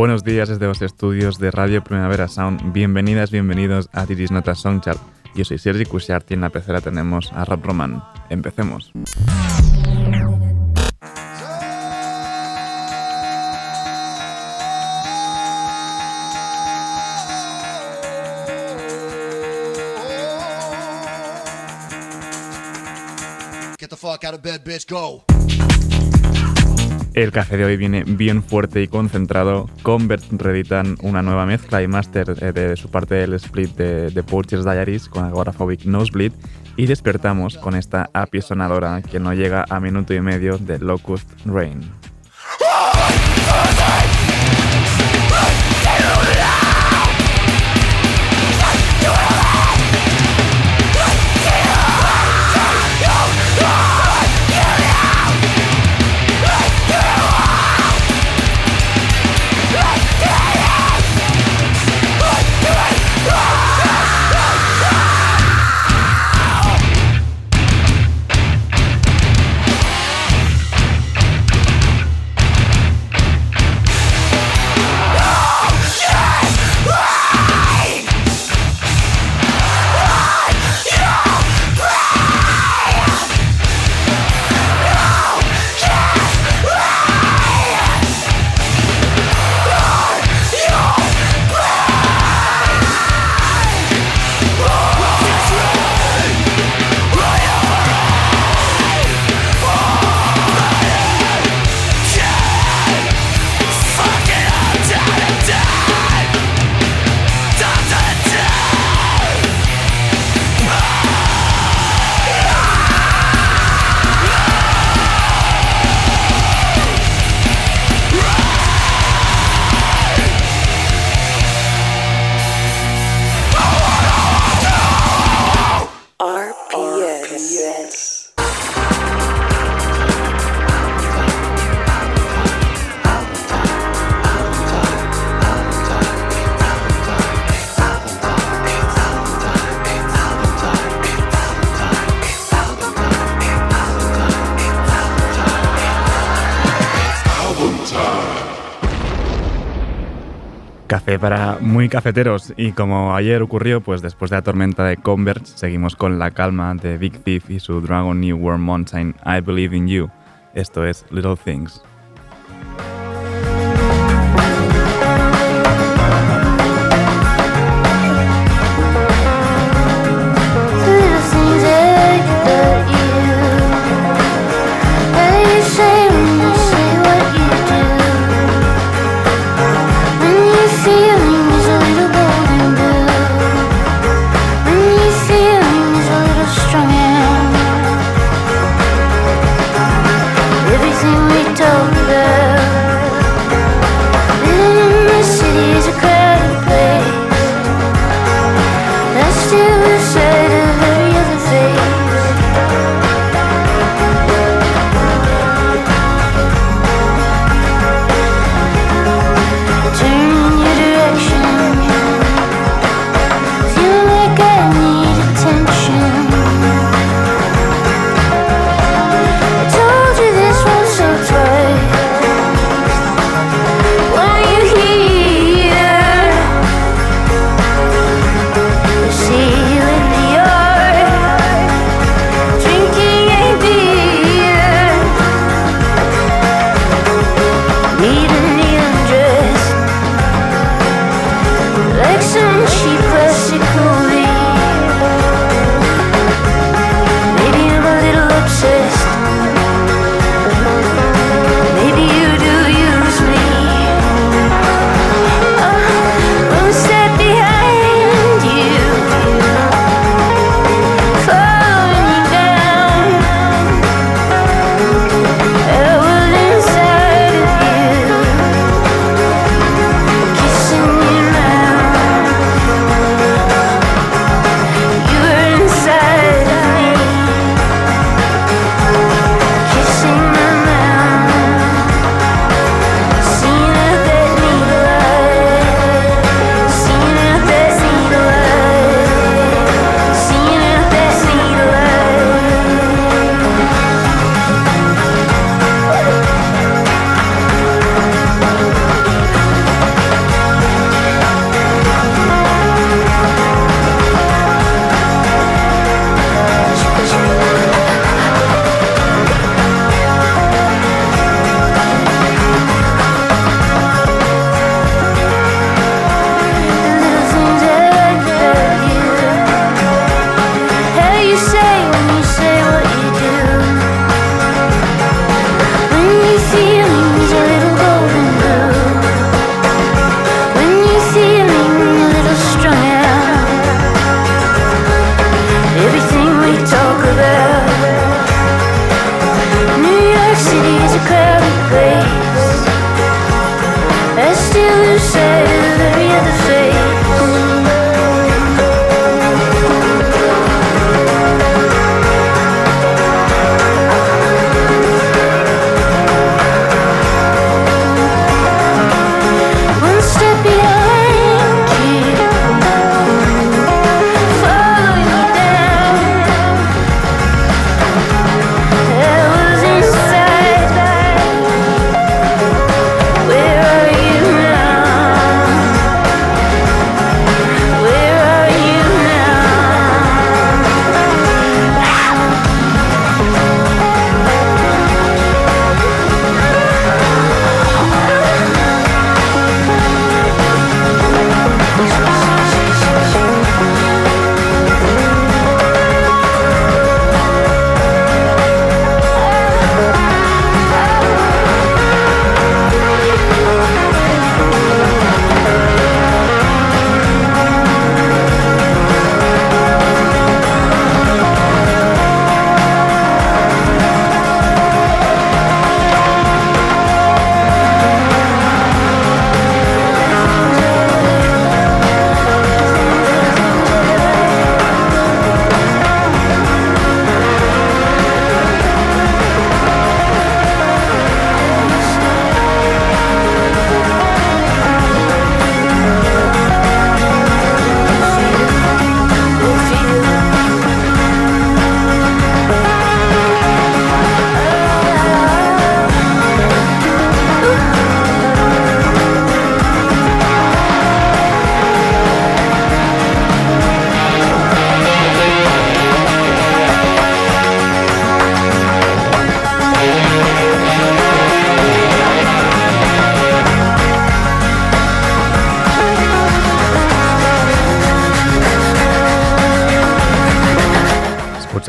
Buenos días desde los estudios de Radio Primavera Sound. Bienvenidas, bienvenidos a Tiris Nota Songchart. Yo soy Sergi Cushart y en la pecera tenemos a Rap Roman. Empecemos. Get the fuck out of bed, bitch, go. El café de hoy viene bien fuerte y concentrado. Convert reeditan una nueva mezcla y máster eh, de su parte del split de, de Purchase Diaries con Agoraphobic Nosebleed y despertamos con esta API sonadora que no llega a minuto y medio de Locust Rain. Para muy cafeteros y como ayer ocurrió, pues después de la tormenta de Converge seguimos con la calma de Big Thief y su Dragon New World Mountain I Believe in You. Esto es Little Things.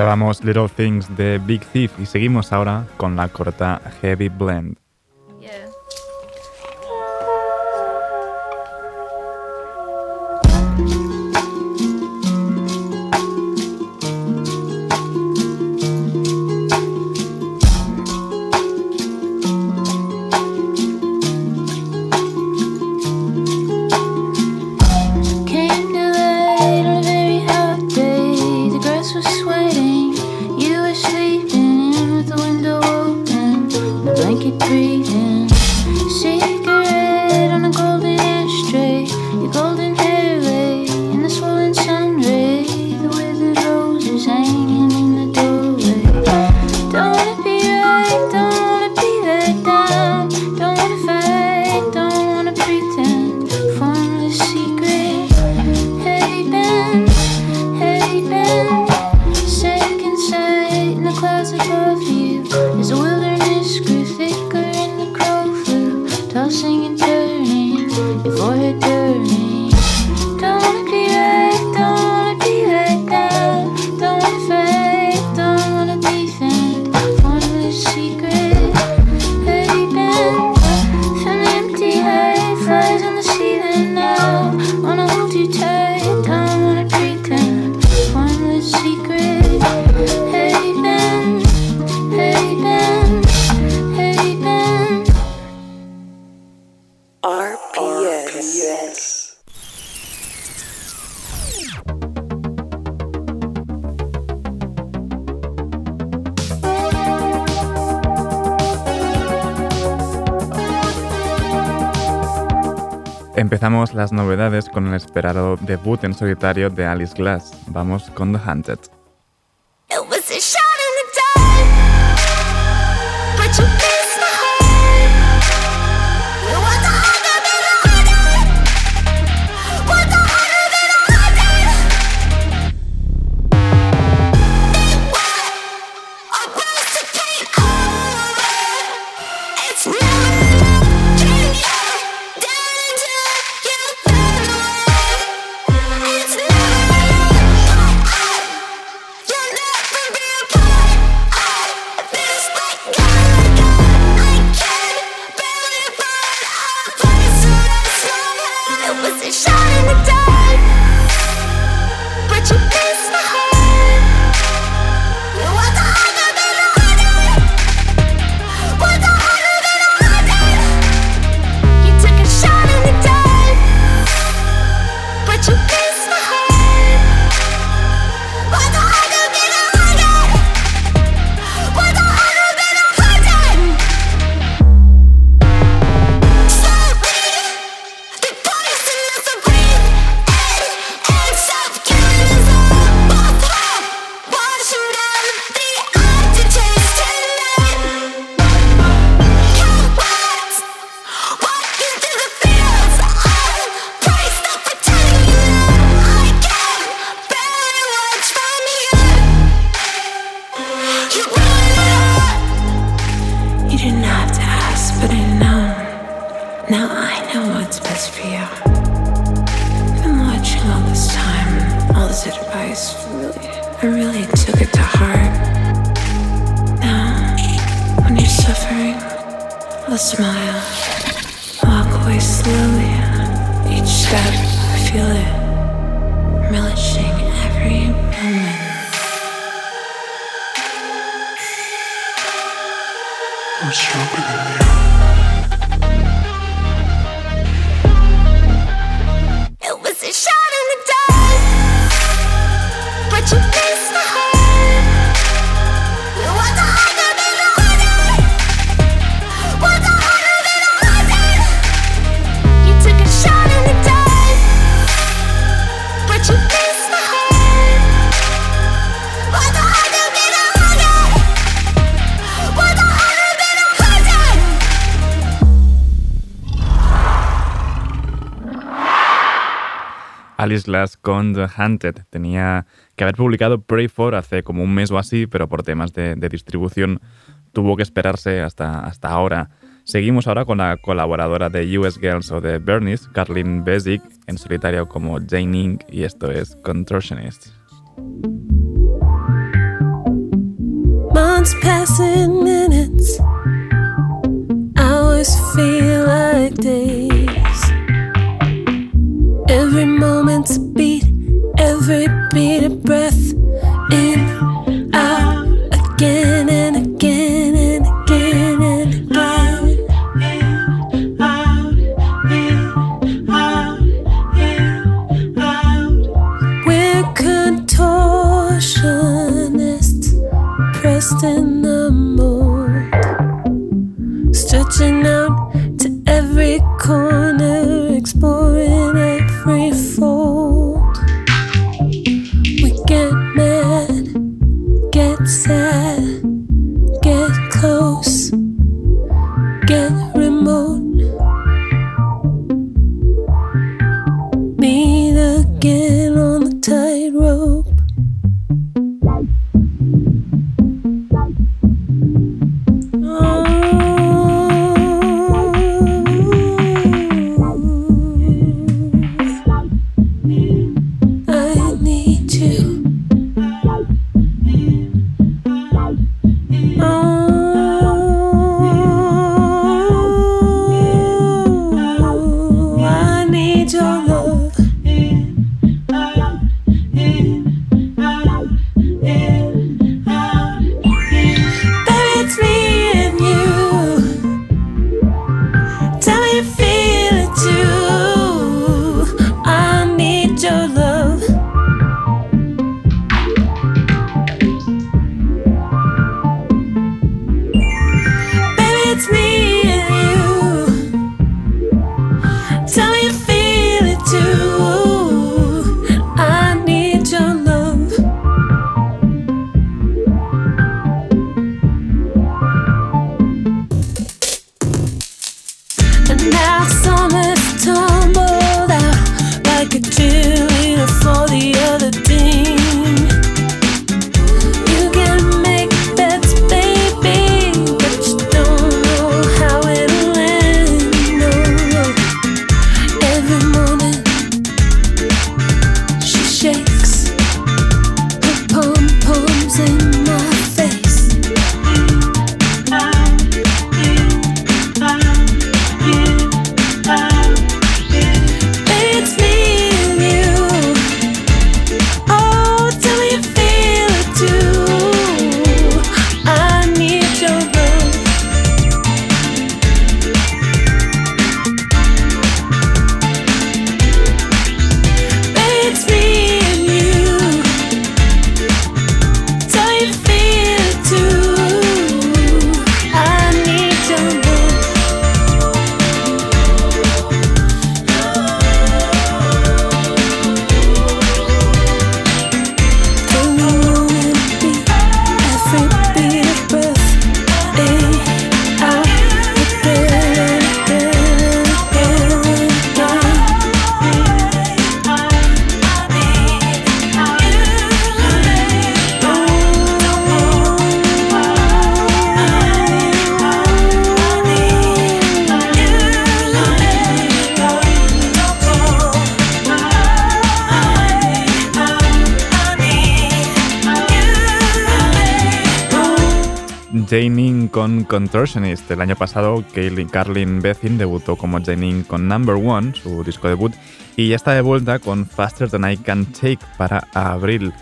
Escuchábamos Little Things de Big Thief y seguimos ahora con la corta Heavy Blend. Debut en solitario de Alice Glass. Vamos con The Hunted. Alice Glass con The Hunted. Tenía que haber publicado Pray For hace como un mes o así, pero por temas de, distribución tuvo que esperarse hasta, hasta ahora. Seguimos ahora con la colaboradora de US Girls o de Bernice, Carlin Basic, en solitario como Jane Inc. y esto es Contortionist. passing minutes. Hours feel like days. Every moment's a beat, every beat a breath. In, out, again and again and again and again. In, out, in, out, in, out. We're contortionists pressed in the mold, stretching out to every corner, exploring I con Contortionist. El año pasado, Kaylin Carlin Bethin debutó como Janing con Number One, su disco debut, y ya está de vuelta con Faster Than I Can Take para abril.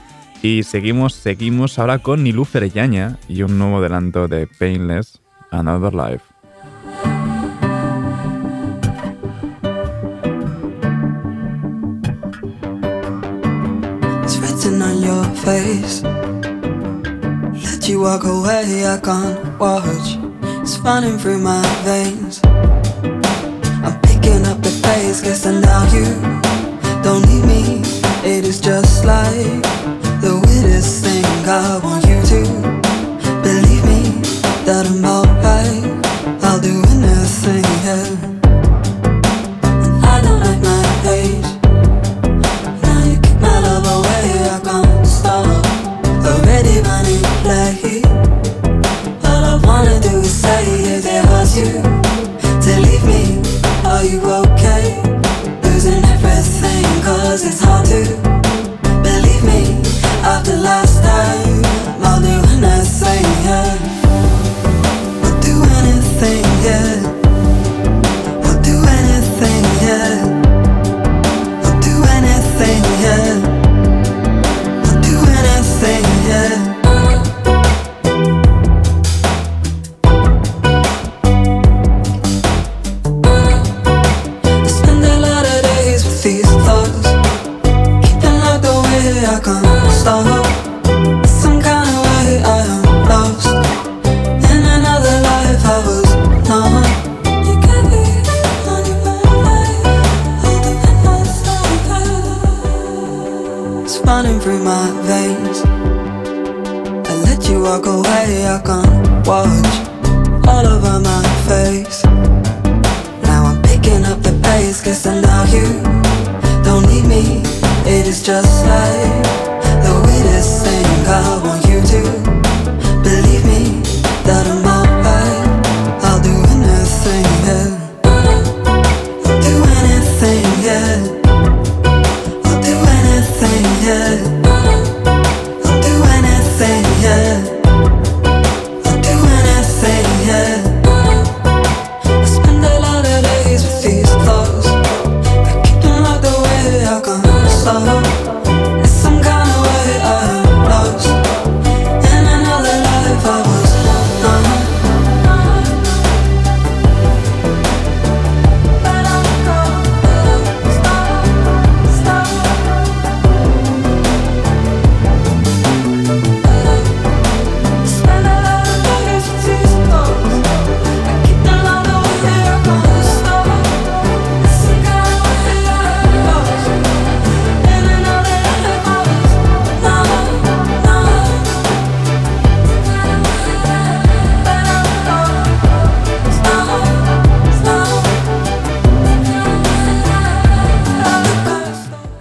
Y seguimos, seguimos ahora con Nilufer Yaña y un nuevo adelanto de Painless, Another Life. It's written on your face. You walk away, I can't watch. It's running through my veins. I'm picking up the pace, guess I know you don't need me. It is just like the weirdest thing. I want you to believe me that I'm alright. I'll do anything, yeah. Say if it hurts you to leave me, are you okay? Losing everything, cause it's hard to believe me after last time.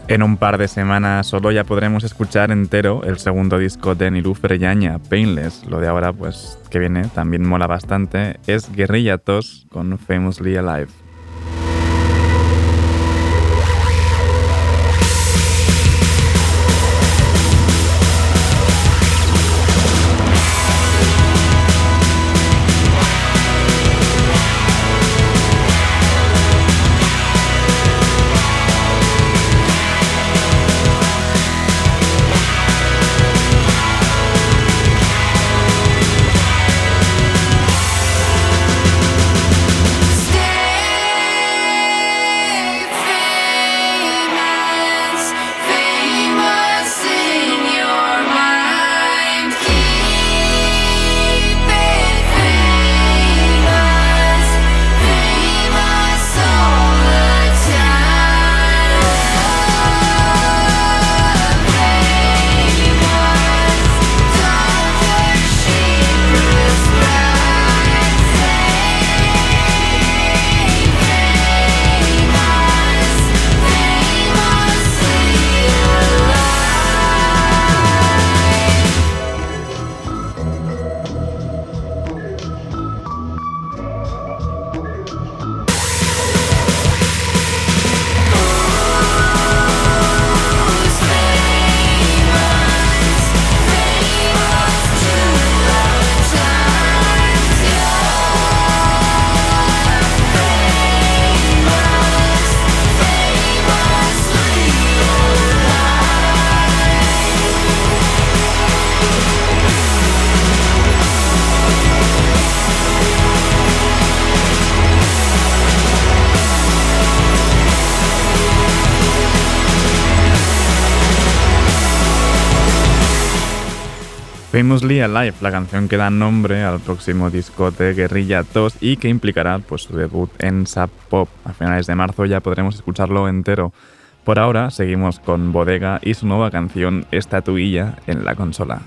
En un par de semanas solo ya podremos escuchar entero el segundo disco de Nilu Freyaña, Painless. Lo de ahora, pues, que viene, también mola bastante. Es Guerrilla Tos con Famously Alive. Famously Alive, la canción que da nombre al próximo disco de Guerrilla 2 y que implicará pues, su debut en Sub Pop. A finales de marzo ya podremos escucharlo entero. Por ahora seguimos con Bodega y su nueva canción Estatuilla en la consola.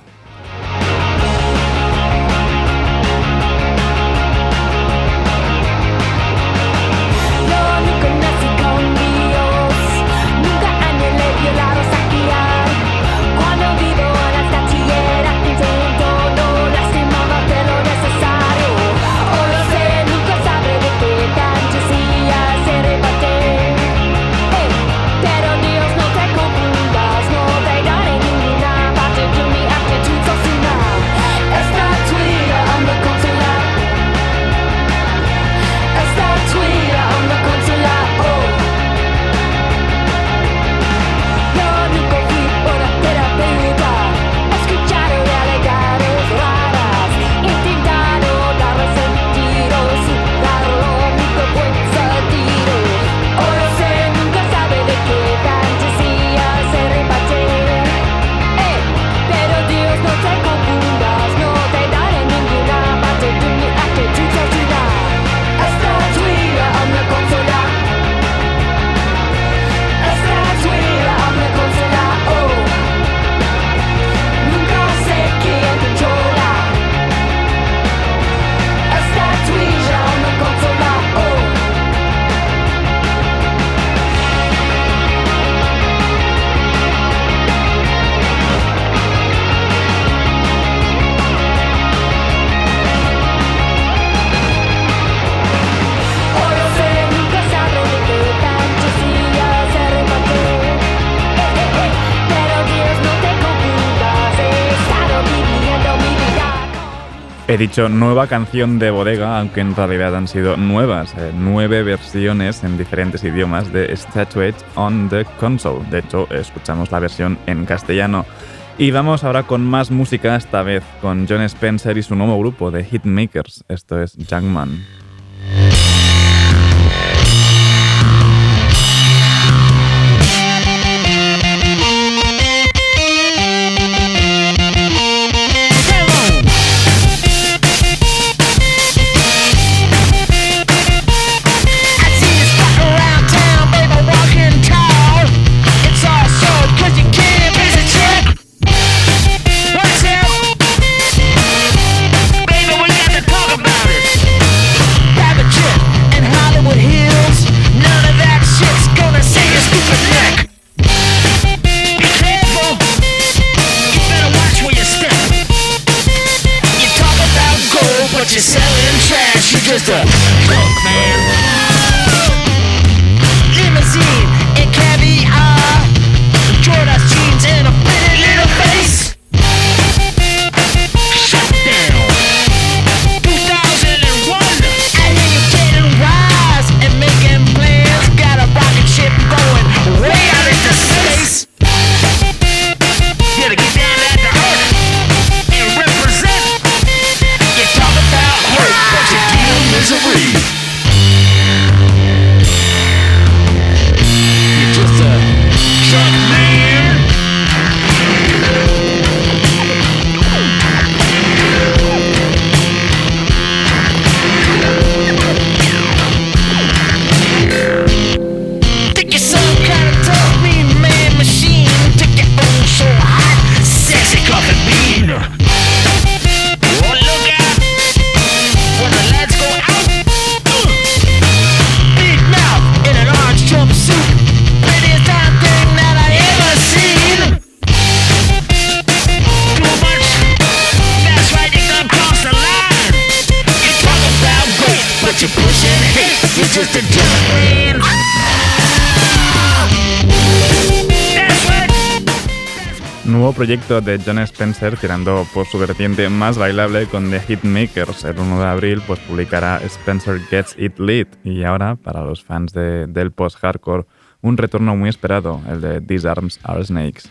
He dicho nueva canción de bodega, aunque en realidad han sido nuevas, eh, nueve versiones en diferentes idiomas de Statuette on the Console. De hecho, escuchamos la versión en castellano. Y vamos ahora con más música, esta vez con John Spencer y su nuevo grupo de Hitmakers. Esto es Junkman. Proyecto de John Spencer tirando por su vertiente más bailable con The Hitmakers. El 1 de abril pues publicará Spencer Gets It Lit y ahora para los fans del post-hardcore un retorno muy esperado, el de These Arms Are Snakes.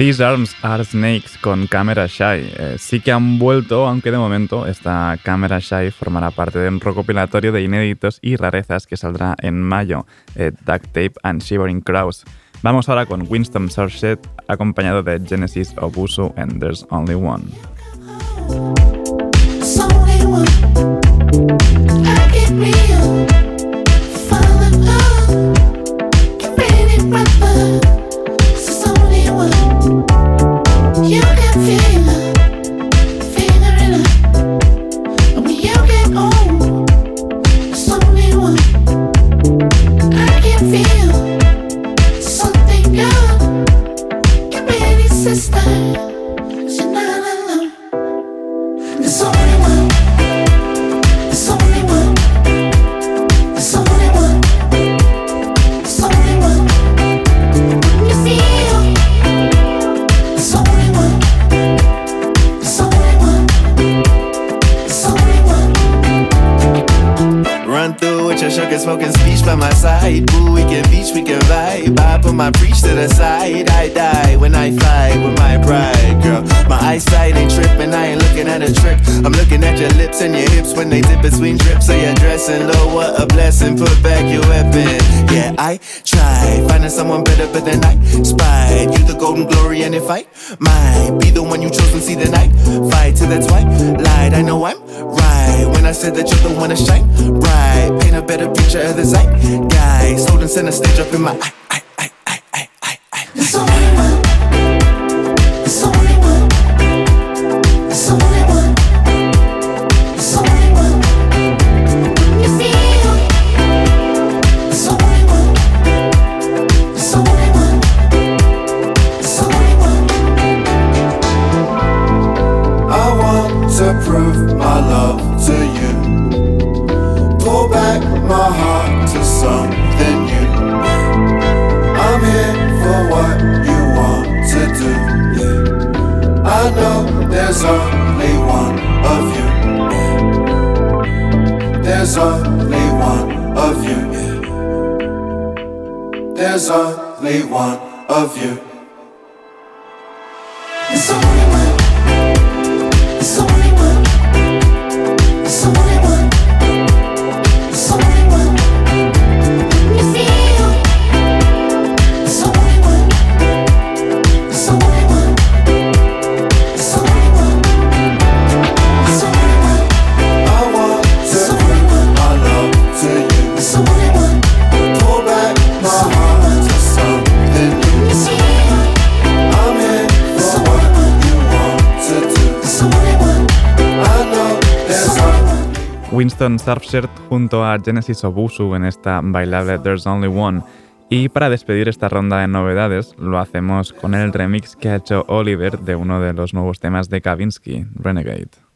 These Arms Are Snakes con Camera Shy. Eh, sí que han vuelto, aunque de momento esta Camera Shy formará parte de un recopilatorio de inéditos y rarezas que saldrá en mayo, eh, Tape and Shivering Crows. Vamos ahora con Winston Surset acompañado de Genesis Obusu and There's Only One. fight. Might be the one you chose and see the night. Fight till that's why lied. I know I'm right when I said that you're the one to shine. Right, paint a better picture of the sight. and sent a stage up in my eye. Surfshirt junto a Genesis Obusu en esta bailable There's Only One. Y para despedir esta ronda de novedades, lo hacemos con el remix que ha hecho Oliver de uno de los nuevos temas de Kavinsky, Renegade.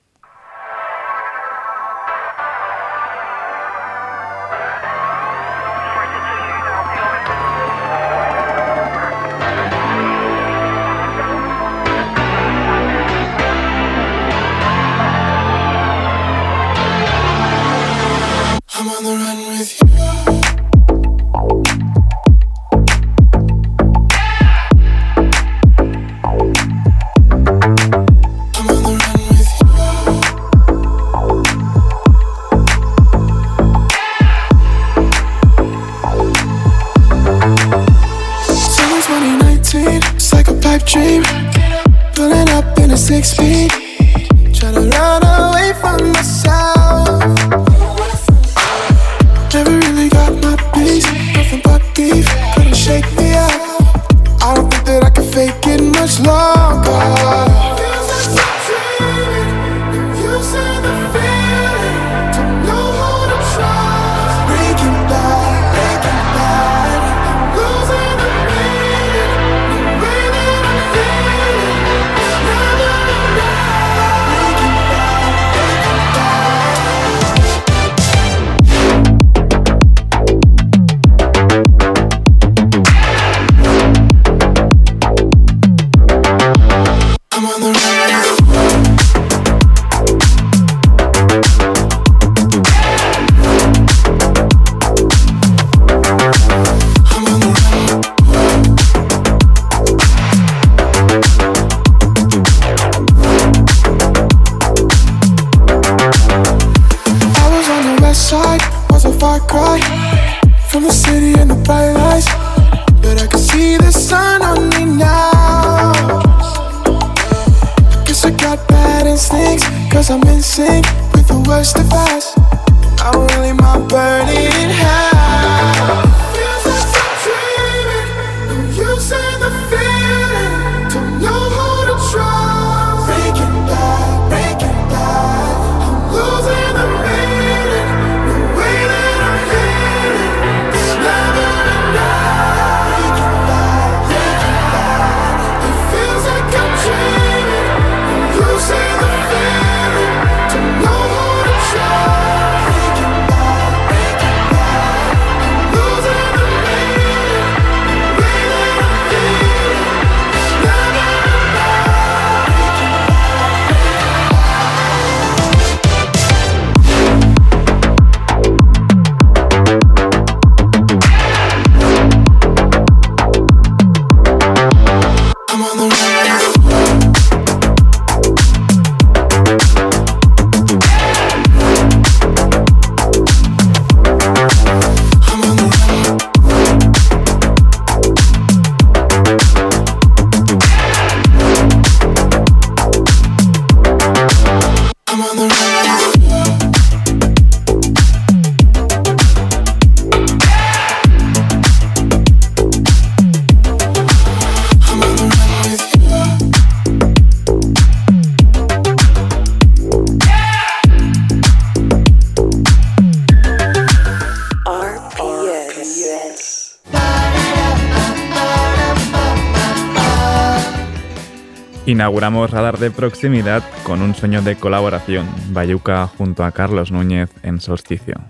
inauguramos Radar de Proximidad con un sueño de colaboración, Bayuca junto a Carlos Núñez en Solsticio.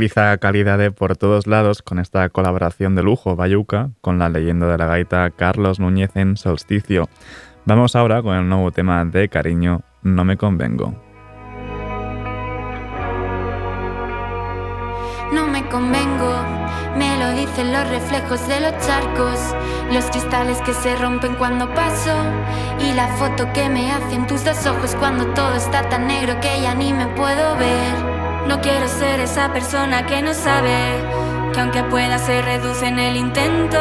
realiza calidad por todos lados con esta colaboración de lujo Bayuca con la leyenda de la gaita Carlos Núñez en Solsticio. Vamos ahora con el nuevo tema de cariño, No me convengo. No me convengo, me lo dicen los reflejos de los charcos, los cristales que se rompen cuando paso y la foto que me hacen tus dos ojos cuando todo está tan negro que ya ni me puedo ver. No quiero ser esa persona que no sabe que aunque pueda se reduce en el intento.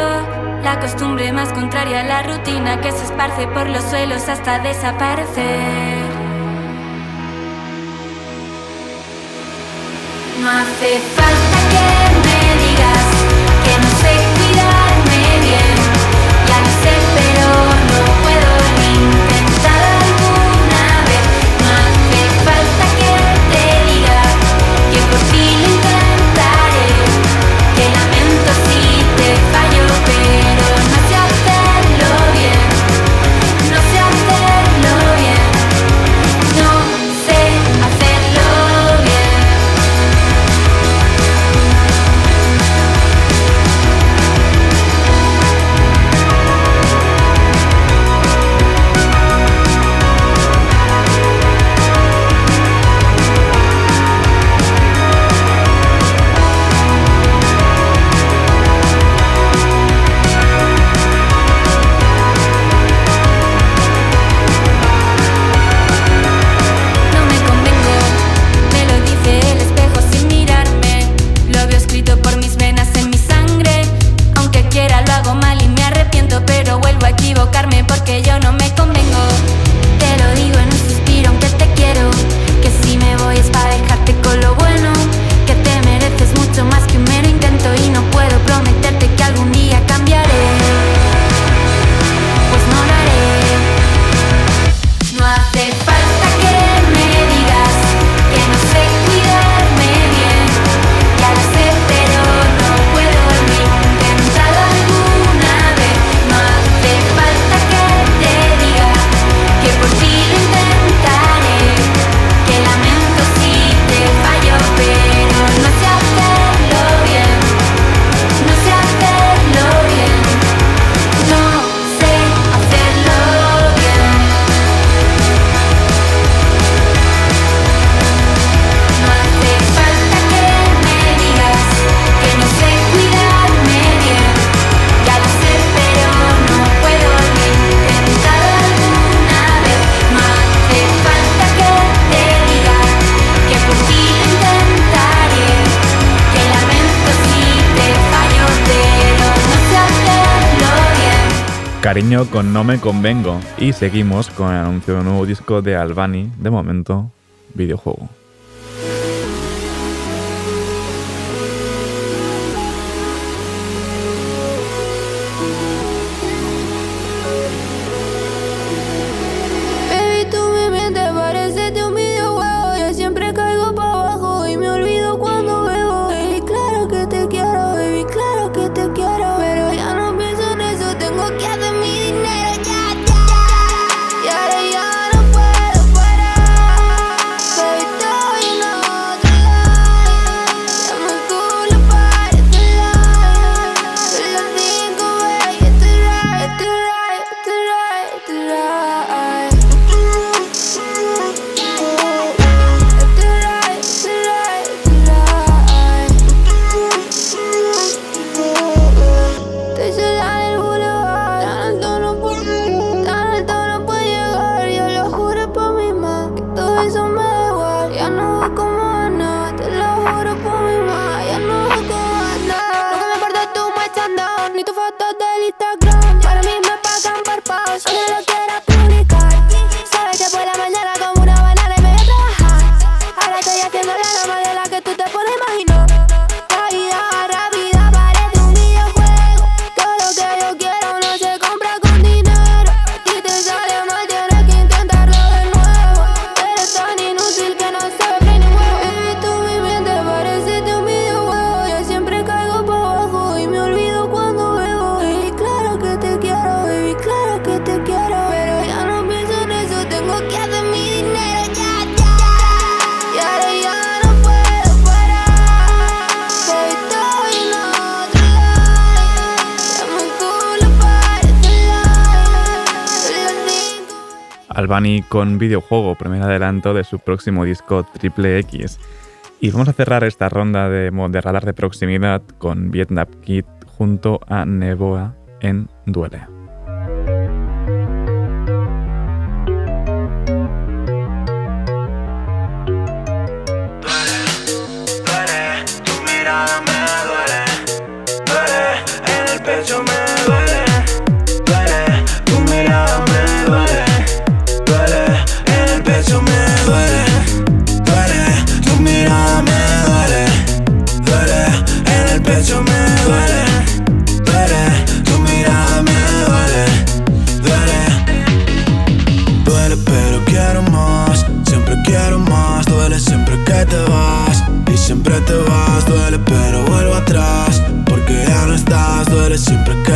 La costumbre más contraria a la rutina que se esparce por los suelos hasta desaparecer. No hace falta que Cariño con No Me Convengo. Y seguimos con el anuncio de un nuevo disco de Albani, de momento, videojuego. Con videojuego, primer adelanto de su próximo disco Triple X. Y vamos a cerrar esta ronda de, de radar de proximidad con Vietnam Kid junto a Neboa en Duele.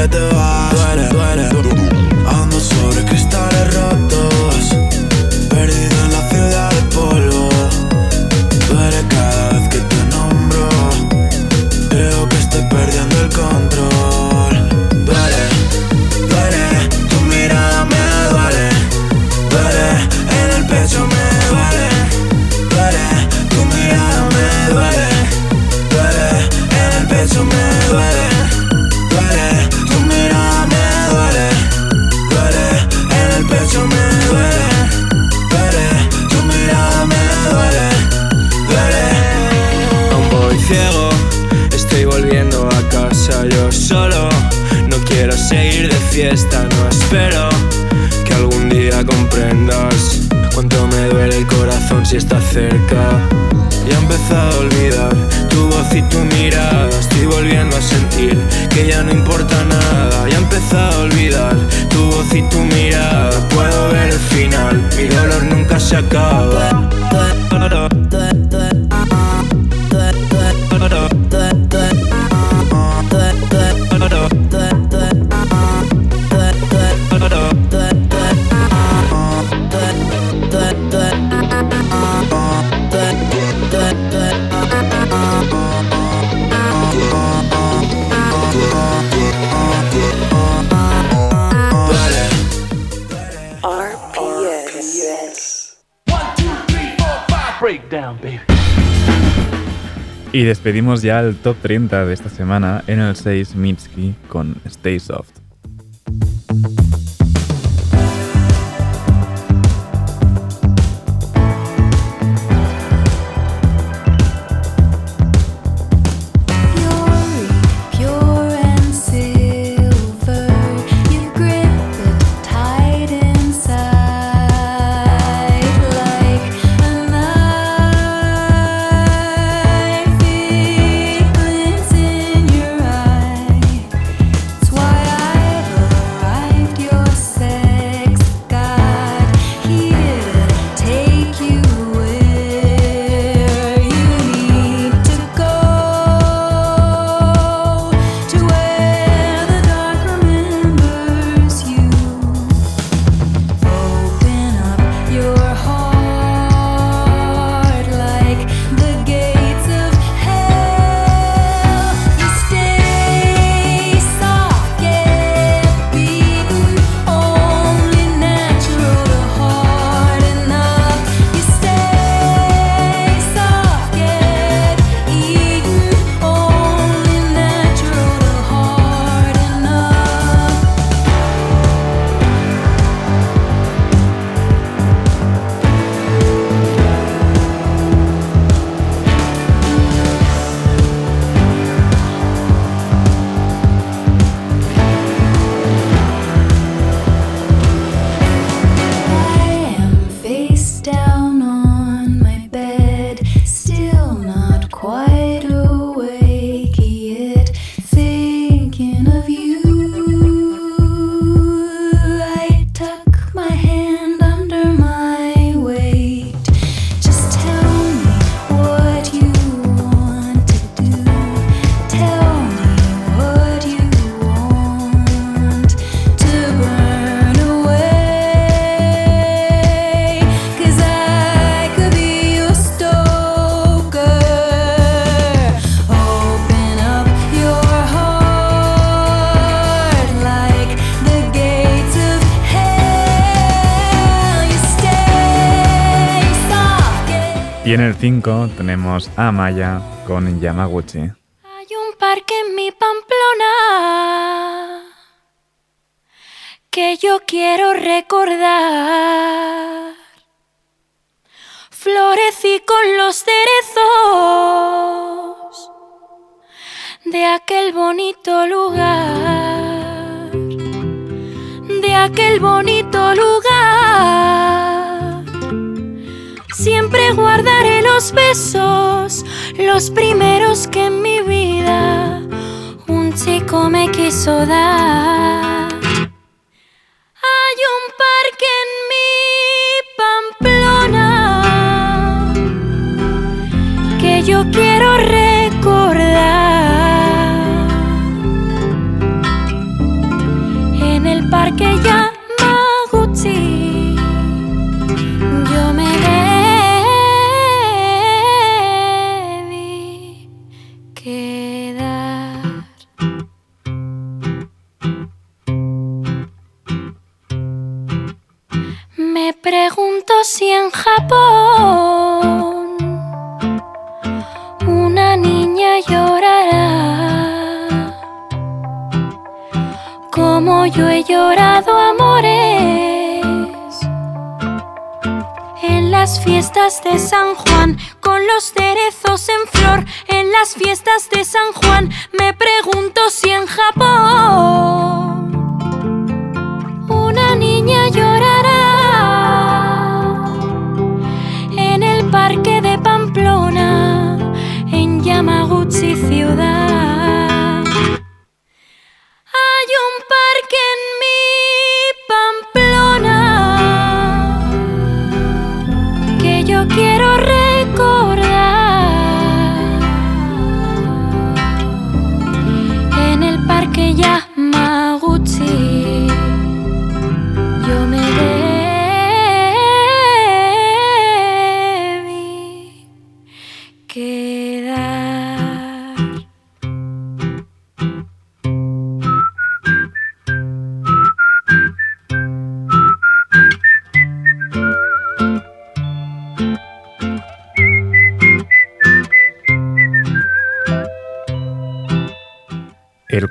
te Duele, duele. Ando sobre cristales rotos. Perdido en la ciudad de polvo. Duele cada vez que te nombro. Creo que estoy perdiendo el control. se acaba. despedimos ya el top 30 de esta semana en el 6 Mitski con Stay Soft. Y en el 5 tenemos a Maya con Yamaguchi. Hay un parque en mi Pamplona que yo quiero recordar. Florecí con los cerezos de aquel bonito lugar, de aquel bonito lugar. Siempre guardaré los besos, los primeros que en mi vida un chico me quiso dar. Hay un parque en mi Pamplona que yo quiero recordar. En el parque Yamaguchi pregunto si en Japón una niña llorará. Como yo he llorado amores en las fiestas de San Juan con los cerezos en flor en las fiestas de San Juan. Me pregunto si en Japón una niña llorará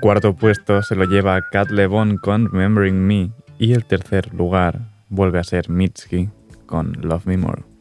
cuarto puesto se lo lleva Cat Levon con Remembering Me y el tercer lugar vuelve a ser Mitski con Love Me More.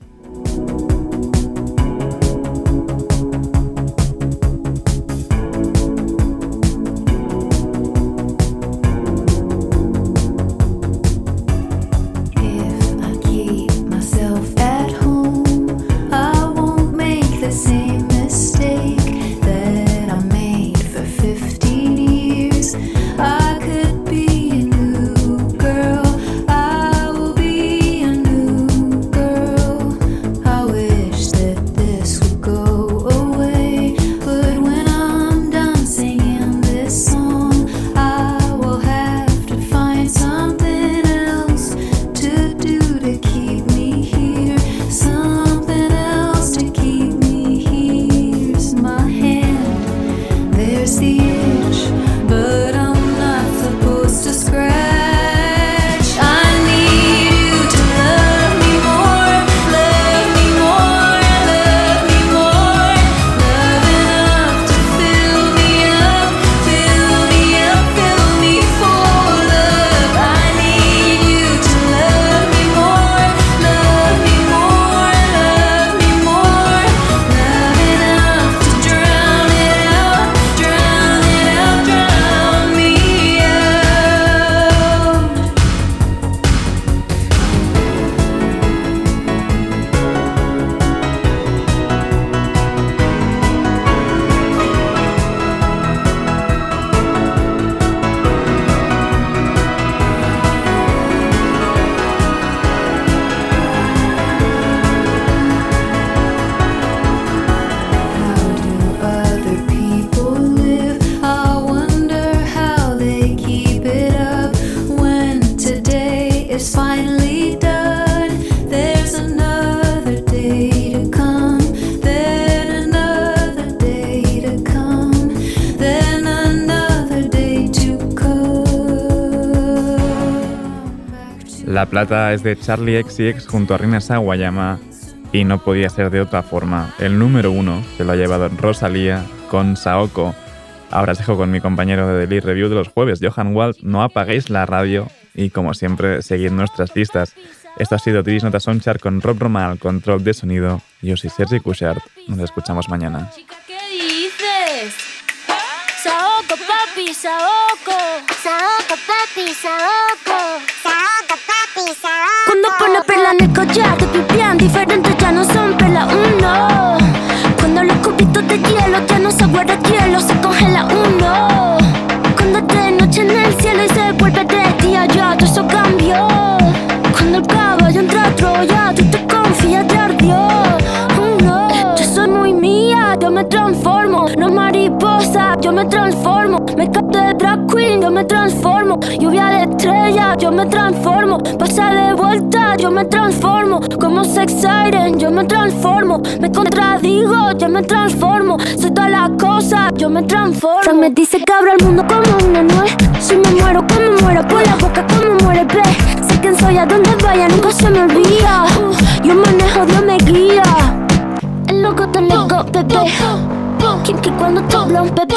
Plata es de Charlie XCX junto a Rina Sawayama Y no podía ser de otra forma. El número uno se lo ha llevado Rosalía con Saoko. Ahora os dejo con mi compañero de Daily Review de los jueves, Johan Wald. No apaguéis la radio y, como siempre, seguid nuestras pistas. Esto ha sido Tiris Nota Sonchar con Rob Roma al control de sonido. Yo soy Sergi Cushart. Nos escuchamos mañana. Chica, ¿qué dices? Saoko, papi, Saoko. Saoko, papi, Saoko. Pone perla en el collar, te pipián diferentes ya no son perla uno. Cuando los cubitos de hielo ya no se guarda hielo, se congela uno. Cuando es de noche en el cielo y se vuelve de día, ya todo eso cambió. Cuando el caballo entra a Troya, tú te confías, te ardió. Oh, no. Yo soy muy mía, yo me transformo. No mariposa, yo me transformo. Yo me transformo. Pasa de vuelta, yo me transformo. Como sex siren, yo me transformo. Me contradigo, yo me transformo. Soy todas las cosas, yo me transformo. Fran me dice que abro el mundo como una nuez. Si me muero, como muero por la boca, como muere pez. Sé quién soy, a donde vaya, nunca se me olvida. Yo manejo, Dios me guía. El loco te loco, bebé. Kim que cuando te habla un bebé.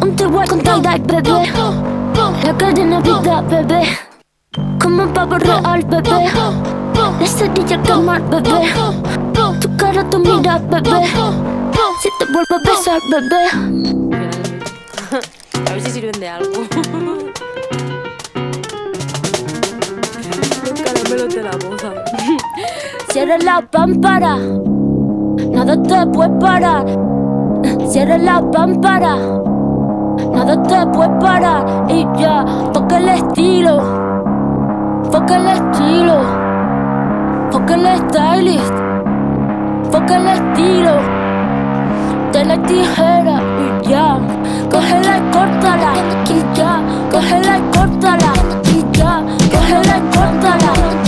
Un te con tie-dye, bebé. La cadena vida, bebé. Como un pavo real, bebé. La cerilla que mar, bebé. Tu cara, tu mira, bebé. Si te vuelvo a besar, bebé. A ver si sirven de algo. Los caramelos de la boda. Cierra la pámpara. Nada te puede parar. Cierra la pámpara. Nada te puede parar. Y ya, toca el estilo. Foca el estilo. Foca el stylist. Foca el estilo. De la tijera y ya. Cógela y córtala. Y ya. Cógela y córtala. Y ya. Cógela y córtala.